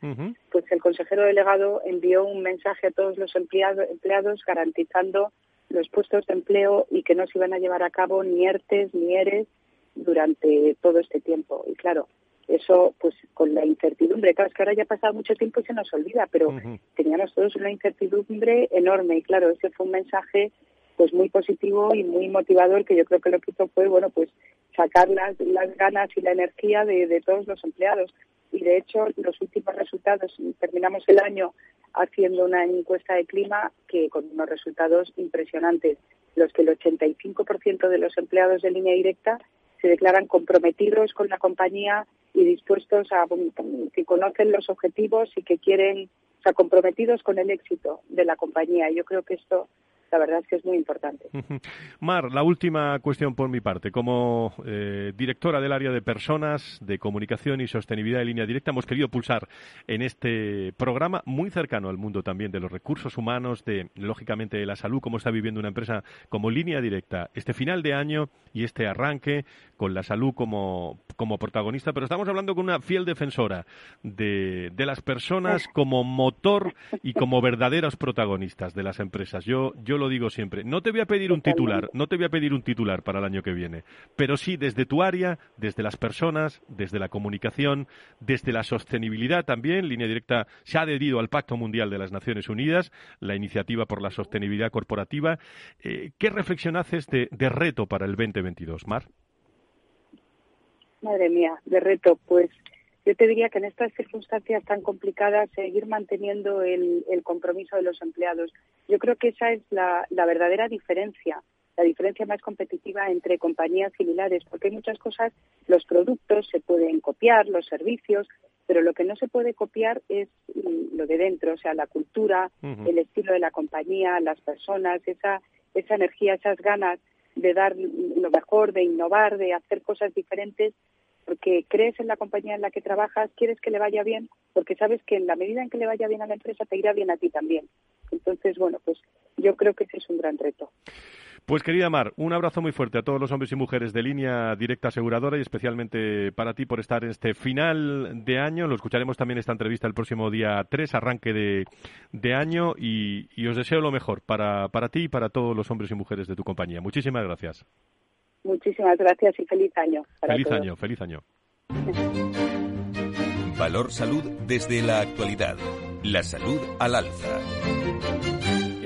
pues el consejero delegado envió un mensaje a todos los empleados garantizando los puestos de empleo y que no se iban a llevar a cabo ni ERTES ni ERES durante todo este tiempo. Y claro, eso pues con la incertidumbre, claro, es que ahora ya ha pasado mucho tiempo y se nos olvida, pero teníamos todos una incertidumbre enorme y claro, ese fue un mensaje pues muy positivo y muy motivador que yo creo que lo que hizo fue, bueno, pues sacar las, las ganas y la energía de, de todos los empleados. Y de hecho, los últimos resultados, terminamos el año haciendo una encuesta de clima que con unos resultados impresionantes, los que el 85% de los empleados de línea directa se declaran comprometidos con la compañía y dispuestos a que conocen los objetivos y que quieren, o sea, comprometidos con el éxito de la compañía. Yo creo que esto la verdad es que es muy importante. Mar, la última cuestión por mi parte. Como eh, directora del área de personas, de comunicación y sostenibilidad de línea directa, hemos querido pulsar en este programa muy cercano al mundo también de los recursos humanos, de lógicamente de la salud, cómo está viviendo una empresa como línea directa este final de año y este arranque con la salud como, como protagonista. Pero estamos hablando con una fiel defensora de, de las personas como motor y como verdaderos protagonistas de las empresas. Yo, yo lo digo siempre, no te voy a pedir un titular, no te voy a pedir un titular para el año que viene, pero sí desde tu área, desde las personas, desde la comunicación, desde la sostenibilidad también. Línea Directa se ha adherido al Pacto Mundial de las Naciones Unidas, la iniciativa por la sostenibilidad corporativa. Eh, ¿Qué reflexión haces de, de reto para el 2022, Mar? Madre mía, de reto, pues yo te diría que en estas circunstancias tan complicadas seguir manteniendo el, compromiso de los empleados. Yo creo que esa es la, verdadera diferencia, la diferencia más competitiva entre compañías similares, porque hay muchas cosas, los productos se pueden copiar, los servicios, pero lo que no se puede copiar es lo de dentro, o sea, la cultura, el estilo de la compañía, las personas, esa, esa energía, esas ganas de dar lo mejor, de innovar, de hacer cosas diferentes porque crees en la compañía en la que trabajas, quieres que le vaya bien, porque sabes que en la medida en que le vaya bien a la empresa, te irá bien a ti también. Entonces, bueno, pues yo creo que ese es un gran reto. Pues querida Mar, un abrazo muy fuerte a todos los hombres y mujeres de línea directa aseguradora y especialmente para ti por estar en este final de año. Lo escucharemos también esta entrevista el próximo día 3, arranque de, año, y, y, os deseo lo mejor para, para ti y para todos los hombres y mujeres de tu compañía. Muchísimas gracias. Muchísimas gracias y feliz año. feliz año, feliz año. Valor Salud desde la actualidad. La salud al alza.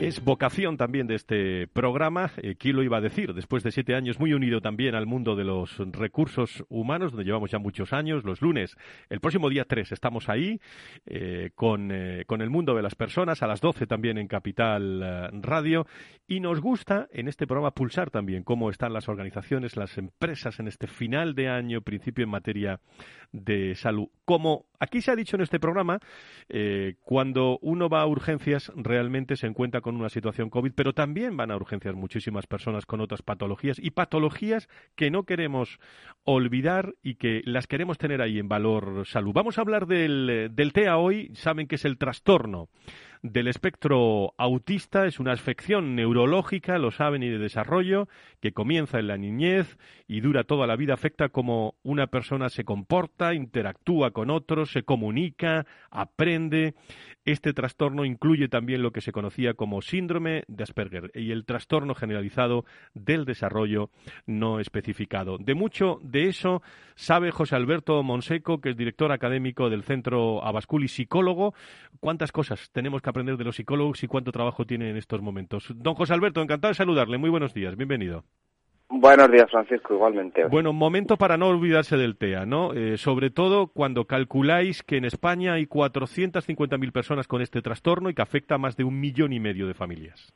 Es vocación también de este programa, eh, ¿quién lo iba a decir? Después de siete años muy unido también al mundo de los recursos humanos, donde llevamos ya muchos años, los lunes, el próximo día 3 estamos ahí eh, con, eh, con, el mundo de las personas, a las 12 también en Capital Radio, y nos gusta en este programa pulsar también cómo están las organizaciones, las empresas en este final de año, principio en materia de salud. Como aquí se ha dicho en este programa, cuando uno va a urgencias realmente se encuentra con una situación COVID, pero también van a urgencias muchísimas personas con otras patologías y patologías que no queremos olvidar y que las queremos tener ahí en valor salud. Vamos a hablar del, del TEA hoy, saben que es el trastorno del espectro autista. Es una afección neurológica, lo saben, y de desarrollo, que comienza en la niñez y dura toda la vida. Afecta cómo una persona se comporta, interactúa con otros, se comunica, aprende. Este trastorno incluye también lo que se conocía como síndrome de Asperger y el trastorno generalizado del desarrollo no especificado. De mucho de eso sabe José Alberto Monseco, que es director académico del Centro Abascul y psicólogo. ¿Cuántas cosas tenemos que aprender de los psicólogos y cuánto trabajo tiene en estos momentos. Don José Alberto, encantado de saludarle. Muy buenos días, bienvenido. Buenos días, Francisco, igualmente. Bueno, momento para no olvidarse del TEA, ¿no? Eh, sobre todo cuando calculáis que en España hay 450.000 personas con este trastorno y que afecta a más de un millón y medio de familias.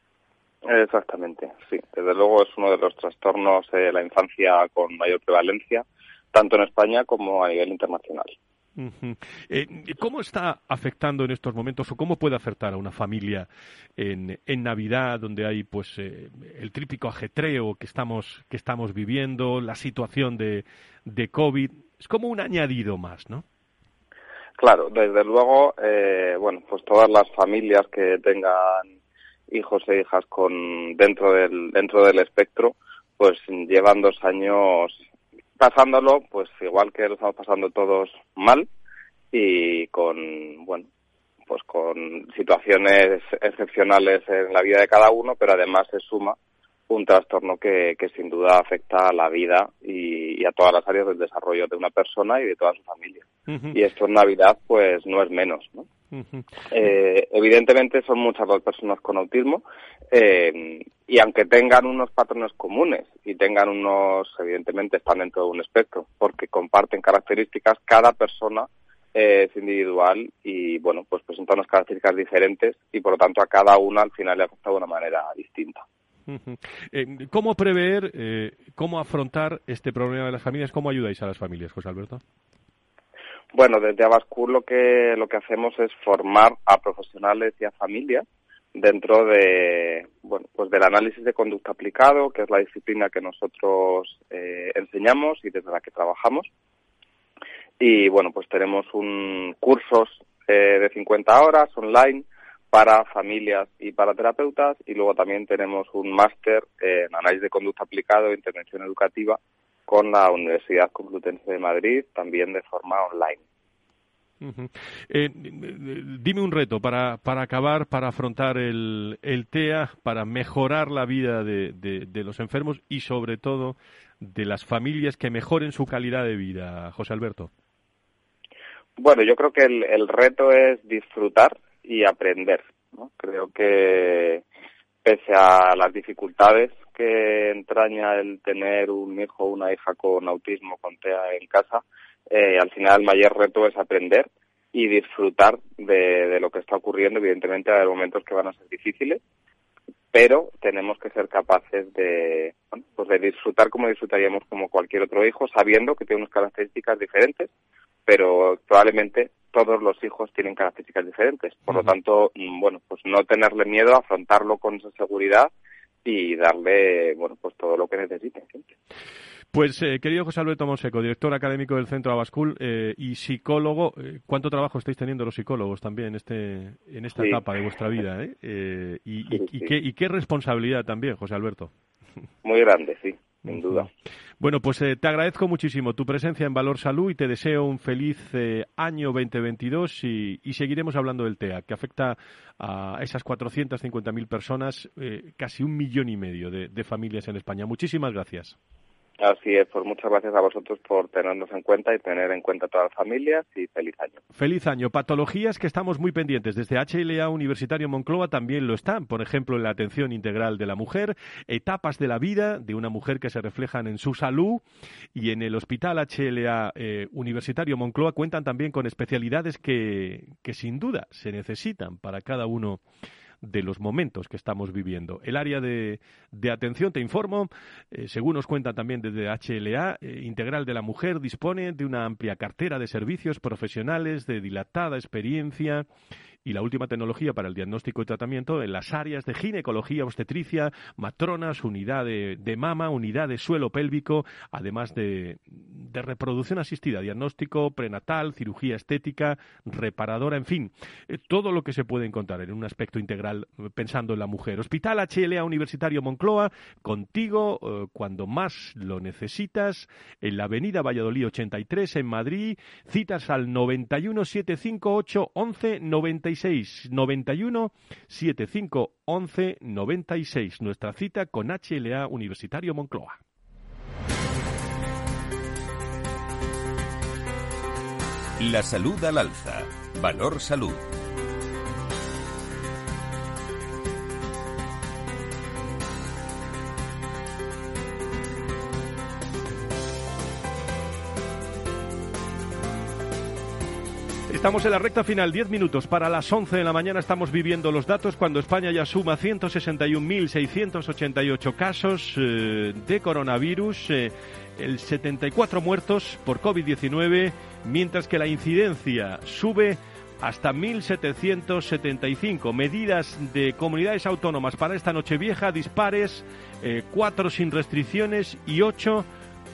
Exactamente, sí. Desde luego es uno de los trastornos de la infancia con mayor prevalencia, tanto en España como a nivel internacional. Eh, ¿Cómo está afectando en estos momentos o cómo puede afectar a una familia en, Navidad, donde hay pues eh, el típico ajetreo que estamos, que estamos viviendo, la situación de, de COVID? Es como un añadido más, ¿no? Claro, desde luego, eh, bueno, pues todas las familias que tengan hijos e hijas con dentro del dentro del espectro, pues llevan dos años pasándolo, pues igual que lo estamos pasando todos mal y con, bueno, pues con situaciones excepcionales en la vida de cada uno, pero además se suma un trastorno que, que sin duda afecta a la vida y, a todas las áreas del desarrollo de una persona y de toda su familia. Y esto en Navidad, pues no es menos, ¿no? Eh, evidentemente son muchas las personas con autismo eh, y aunque tengan unos patrones comunes y tengan unos, evidentemente están dentro de un espectro porque comparten características, cada persona es individual y bueno pues presenta unas características diferentes y por lo tanto a cada una al final le afecta de una manera distinta. Eh, ¿Cómo prever, eh, cómo afrontar este problema de las familias? ¿Cómo ayudáis a las familias, José Alberto? Bueno, desde Abascur lo que lo que hacemos es formar a profesionales y a familias dentro de bueno pues del análisis de conducta aplicado, que es la disciplina que nosotros eh, enseñamos y desde la que trabajamos. Y bueno, pues tenemos un cursos eh, de 50 horas online para familias y para terapeutas y luego también tenemos un máster en análisis de conducta aplicado e intervención educativa con la Universidad Complutense de Madrid, también de forma online. Eh, dime un reto para, para acabar, para afrontar el, el TEA, para mejorar la vida de, de, los enfermos y sobre todo de las familias que mejoren su calidad de vida, José Alberto. Bueno, yo creo que el, el reto es disfrutar y aprender. ¿no? Creo que pese a las dificultades que entraña el tener un hijo o una hija con autismo, con TEA en casa, eh, al final el mayor reto es aprender y disfrutar de, de lo que está ocurriendo. Evidentemente hay momentos que van a ser difíciles, pero tenemos que ser capaces de, pues de disfrutar como disfrutaríamos como cualquier otro hijo, sabiendo que tiene unas características diferentes, pero probablemente todos los hijos tienen características diferentes. Por lo tanto, mm, bueno, pues no tenerle miedo, afrontarlo con esa seguridad y darle, bueno, pues todo lo que necesite. Pues, eh, querido José Alberto Monseco, director académico del Centro Abascul eh, y psicólogo, eh, ¿cuánto trabajo estáis teniendo los psicólogos también en, este, en esta etapa de vuestra vida? Eh? Y, qué, y qué responsabilidad también, José Alberto. Muy grande, sí sin duda. Bueno, pues eh, te agradezco muchísimo tu presencia en Valor Salud y te deseo un feliz eh, año 2022 y, y, seguiremos hablando del TEA, que afecta a esas 450.000 personas, eh, casi un millón y medio de familias en España. Muchísimas gracias. Así es, pues muchas gracias a vosotros por tenernos en cuenta y tener en cuenta a todas las familias y feliz año. Feliz año. Patologías que estamos muy pendientes. Desde HLA Universitario Moncloa también lo están, por ejemplo, en la atención integral de la mujer, etapas de la vida de una mujer que se reflejan en su salud y en el Hospital HLA eh, Universitario Moncloa cuentan también con especialidades que, que sin duda se necesitan para cada uno de los momentos que estamos viviendo. El área de, de atención, te informo, eh, según nos cuenta también desde HLA, eh, Integral de la Mujer dispone de una amplia cartera de servicios profesionales de dilatada experiencia y la última tecnología para el diagnóstico y tratamiento en las áreas de ginecología, obstetricia, matronas, unidad de, mama, unidad de suelo pélvico, además de, de, reproducción asistida, diagnóstico prenatal, cirugía estética, reparadora, en fin, eh, todo lo que se puede encontrar en un aspecto integral eh, pensando en la mujer. Hospital HLA Universitario Moncloa, contigo eh, cuando más lo necesitas, en la Avenida Valladolid 83 en Madrid, citas al 91 758 11 96 91 75 11 96. Nuestra cita con HLA Universitario Moncloa. La salud al alza. Valor salud. Estamos en la recta final, 10 minutos para las 11 de la mañana. Estamos viviendo los datos cuando España ya suma 161.688 casos eh, de coronavirus, eh, el 74 muertos por COVID-19, mientras que la incidencia sube hasta 1.775. Medidas de comunidades autónomas para esta noche vieja, dispares, eh, cuatro sin restricciones y ocho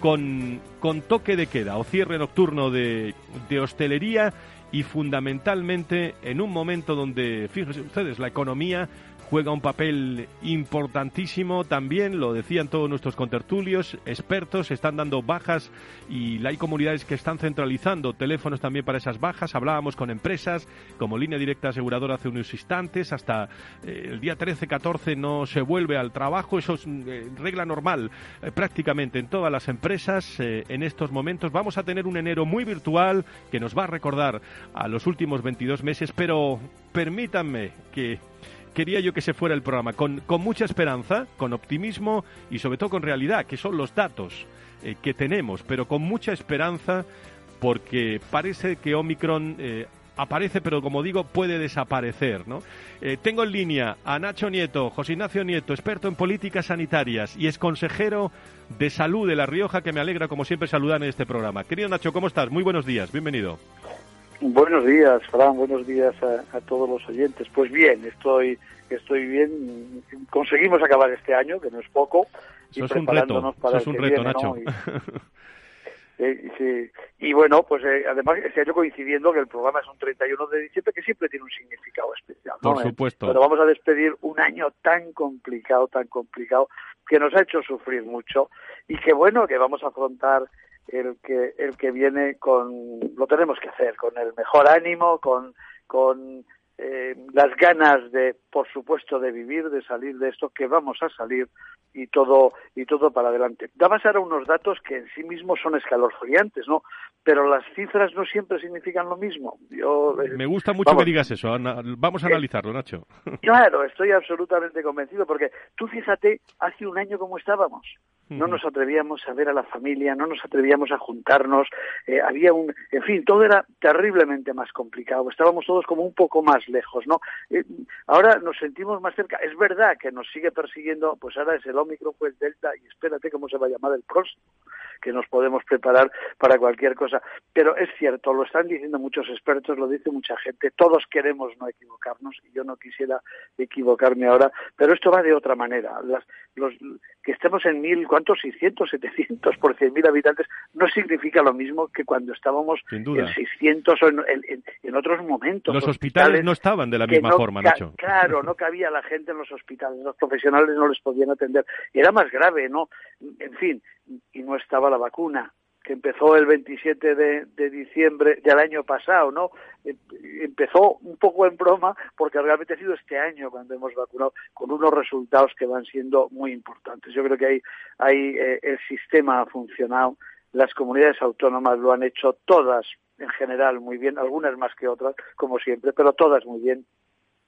con, con toque de queda o cierre nocturno de, de hostelería y fundamentalmente en un momento donde, fíjense ustedes, la economía juega un papel importantísimo también, lo decían todos nuestros contertulios, expertos, están dando bajas y hay comunidades que están centralizando teléfonos también para esas bajas. Hablábamos con empresas como Línea Directa Aseguradora hace unos instantes, hasta eh, el día 13-14 no se vuelve al trabajo, eso es eh, regla normal eh, prácticamente en todas las empresas en estos momentos. Vamos a tener un enero muy virtual que nos va a recordar a los últimos 22 meses, pero permítanme que quería yo que se fuera el programa con, con mucha esperanza, con optimismo y sobre todo con realidad, que son los datos eh, que tenemos, pero con mucha esperanza porque parece que Omicron eh, aparece, pero como digo, puede desaparecer. ¿no? Eh, tengo en línea a Nacho Nieto, José Ignacio Nieto, experto en políticas sanitarias y es consejero de salud de La Rioja, que me alegra, como siempre, saludar en este programa. Querido Nacho, ¿cómo estás? Muy buenos días, bienvenido. Buenos días, Fran, buenos días a, todos los oyentes. Pues bien, estoy estoy bien. Conseguimos acabar este año, que no es poco, y preparándonos para el un reto, Nacho. Y, bueno, pues eh, además este año coincidiendo que el programa es un 31 de diciembre, que siempre tiene un significado especial. Por supuesto. Pero vamos a despedir un año tan complicado, tan complicado, que nos ha hecho sufrir mucho y que bueno, que vamos a afrontar el que el que viene con lo tenemos que hacer con el mejor ánimo con con eh, las ganas de, por supuesto, de vivir, de salir de esto, que vamos a salir y todo y todo para adelante. Dabas ahora unos datos que en sí mismos son escalofriantes, ¿no? Pero las cifras no siempre significan lo mismo. Yo, eh, Me gusta mucho que digas eso. Vamos a eh, analizarlo, Nacho. Claro, estoy absolutamente convencido porque tú fíjate, hace un año cómo estábamos. No nos atrevíamos a ver a la familia, no nos atrevíamos a juntarnos, había un, en fin, todo era terriblemente más complicado. Estábamos todos como un poco más lejos, ¿no? Eh, ahora nos sentimos más cerca. Es verdad que nos sigue persiguiendo, pues ahora es el Omicron, pues Delta, y espérate cómo se va a llamar el próximo, que nos podemos preparar para cualquier cosa. Pero es cierto, lo están diciendo muchos expertos, lo dice mucha gente, todos queremos no equivocarnos, y yo no quisiera equivocarme ahora, pero esto va de otra manera. Las, los, que estemos en mil, ¿cuántos? 600, 700 por cien mil habitantes, no significa lo mismo que cuando estábamos en 600 o en, en, otros momentos. Los hospitales, no estaban de la misma forma, Nacho. Claro, no cabía la gente en los hospitales, los profesionales no les podían atender. Era más grave, ¿no? En fin, y no estaba la vacuna. Que empezó el 27 de, de, diciembre del año pasado, ¿no? Em, empezó un poco en broma porque realmente ha sido este año cuando hemos vacunado con unos resultados que van siendo muy importantes. Yo creo que ahí, ahí eh, el sistema ha funcionado, las comunidades autónomas lo han hecho todas en general muy bien, algunas más que otras, como siempre, pero todas muy bien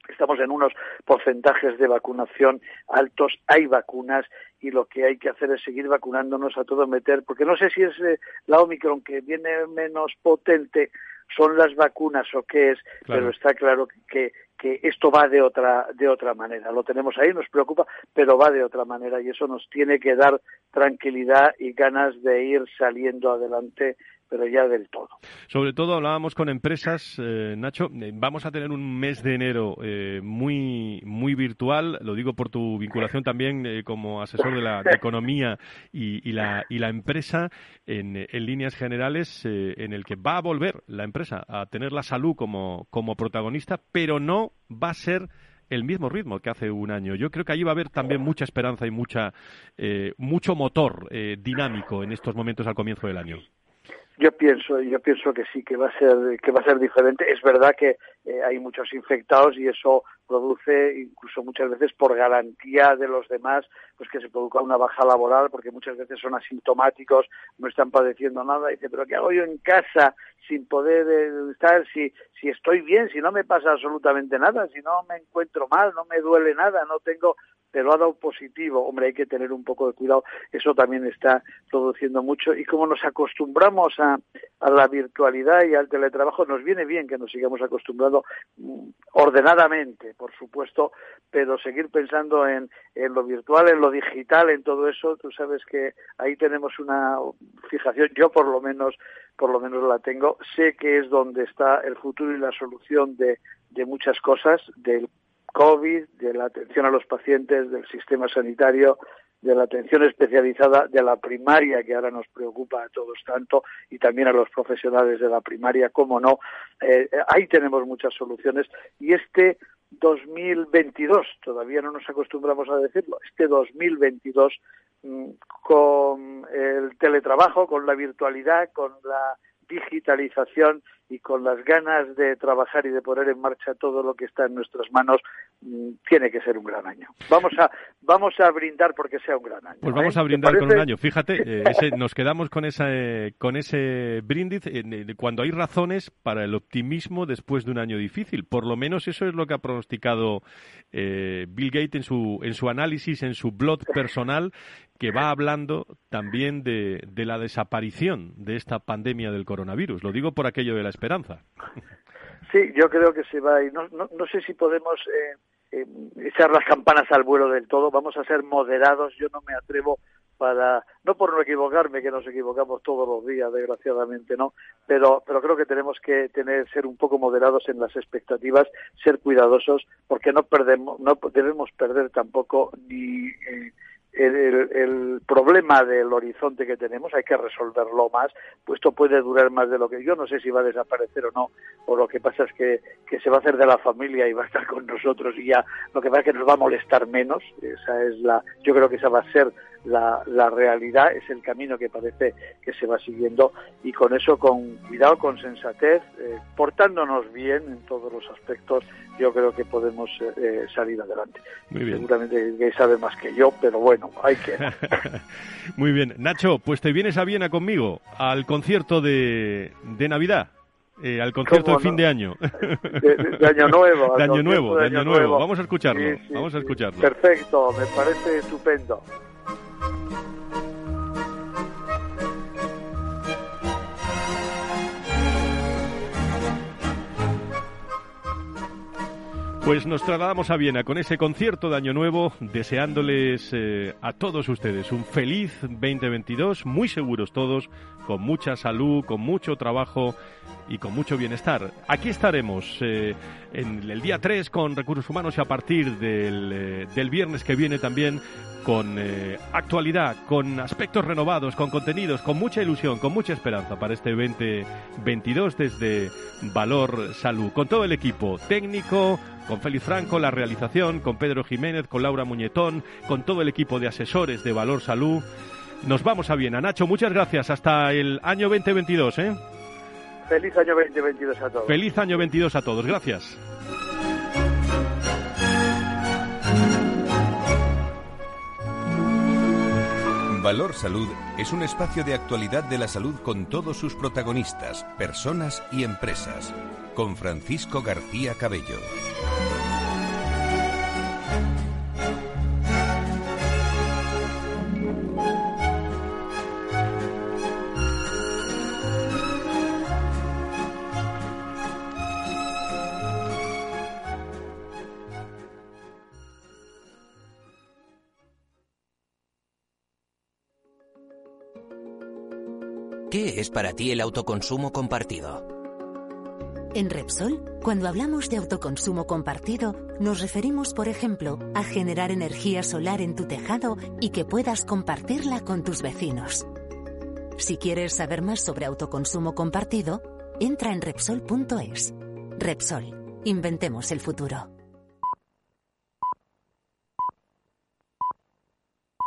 Estamos en unos porcentajes de vacunación altos, hay vacunas y lo que hay que hacer es seguir vacunándonos a todo meter, porque no sé si es eh, la Omicron que viene menos potente, son las vacunas o qué es, pero está claro que, que esto va de otra de otra manera. Lo tenemos ahí, nos preocupa, pero va de otra manera y eso nos tiene que dar tranquilidad y ganas de ir saliendo adelante pero ya del todo. Sobre todo hablábamos con empresas, eh, Nacho, eh, vamos a tener un mes de enero eh, muy muy virtual, lo digo por tu vinculación también como asesor de la economía y, la, y la empresa en, en líneas generales, en el que va a volver la empresa a tener la salud como, como protagonista, pero no va a ser el mismo ritmo que hace un año. Yo creo que allí va a haber también mucha esperanza y mucha mucho motor dinámico en estos momentos al comienzo del año. Yo pienso, yo pienso que sí, que va a ser, que va a ser diferente. Es verdad que eh, hay muchos infectados y eso produce, incluso muchas veces por garantía de los demás, pues que se produzca una baja laboral, porque muchas veces son asintomáticos, no están padeciendo nada. Y dice, pero ¿qué hago yo en casa sin poder eh, estar? Si, si estoy bien, si no me pasa absolutamente nada, si no me encuentro mal, no me duele nada, no tengo pero ha dado positivo. Hombre, hay que tener un poco de cuidado. Eso también está produciendo mucho. Y como nos acostumbramos a, a la virtualidad y al teletrabajo, nos viene bien que nos sigamos acostumbrando mm, ordenadamente, por supuesto, pero seguir pensando en, en lo virtual, en lo digital, en todo eso. Tú sabes que ahí tenemos una fijación. Yo, por lo menos, por lo menos la tengo. Sé que es donde está el futuro y la solución de, de muchas cosas, del COVID, de la atención a los pacientes, del sistema sanitario, de la atención especializada de la primaria, que ahora nos preocupa a todos tanto, y también a los profesionales de la primaria, cómo no. Eh, ahí tenemos muchas soluciones. Y este 2022, todavía no nos acostumbramos a decirlo, este 2022, mm, con el teletrabajo, con la virtualidad, con la digitalización y con las ganas de trabajar y de poner en marcha todo lo que está en nuestras manos, mm, tiene que ser un gran año. Vamos a, vamos a brindar porque sea un gran año. Pues vamos ¿eh? a brindar con un año. Fíjate, eh, nos quedamos con, esa, con ese brindis cuando hay razones para el optimismo después de un año difícil. Por lo menos eso es lo que ha pronosticado eh, Bill Gates en su, en su análisis, en su blog personal, que va hablando también de, de la desaparición de esta pandemia del coronavirus. Lo digo por aquello de la esperanza. Sí, yo creo que se va no sé si podemos eh, eh, echar las campanas al vuelo del todo. Vamos a ser moderados. Yo no me atrevo para no por no equivocarme que nos equivocamos todos los días desgraciadamente no pero pero creo que tenemos que tener ser un poco moderados en las expectativas ser cuidadosos porque no perdemos no debemos perder tampoco ni eh, el, el, problema del horizonte que tenemos hay que resolverlo más, pues esto puede durar más de lo que yo no sé si va a desaparecer o no, o lo que pasa es que, que se va a hacer de la familia y va a estar con nosotros y ya lo que pasa es que nos va a molestar menos, esa es la, yo creo que esa va a ser la, la realidad, es el camino que parece que se va siguiendo y con eso, con cuidado, con sensatez, eh, portándonos bien en todos los aspectos, yo creo que podemos eh, salir adelante. Muy bien. Seguramente que sabe más que yo, pero bueno, hay que. Muy bien. Nacho, pues te vienes a Viena conmigo al concierto de, de Navidad. Eh, al concierto de fin de año. De, año nuevo. De año nuevo, de año, nuevo. Vamos a escucharlo. Vamos a escucharlo. Perfecto, me parece estupendo. Pues nos trasladamos a Viena con ese concierto de Año Nuevo, deseándoles eh, a todos ustedes un feliz 2022, muy seguros todos, con mucha salud, con mucho trabajo y con mucho bienestar. Aquí estaremos eh, en el día 3 con Recursos Humanos y a partir del, eh, del viernes que viene también con actualidad, con aspectos renovados, con contenidos, con mucha ilusión, con mucha esperanza para este 2022 desde Valor Salud, con todo el equipo técnico, con Félix Franco, la realización, con Pedro Jiménez, con Laura Muñetón, con todo el equipo de asesores de Valor Salud nos vamos a Viena. Nacho, muchas gracias. Hasta el año 2022, ¿eh? Feliz año 2022 a todos. Feliz año 22 a todos. Gracias. Valor Salud es un espacio de actualidad de la salud con todos sus protagonistas, personas y empresas. Con Francisco García Cabello. ¿Qué es para ti el autoconsumo compartido? En Repsol, cuando hablamos de autoconsumo compartido, nos referimos, por ejemplo, a generar energía solar en tu tejado y que puedas compartirla con tus vecinos. Si quieres saber más sobre autoconsumo compartido, entra en Repsol.es. Repsol, inventemos el futuro.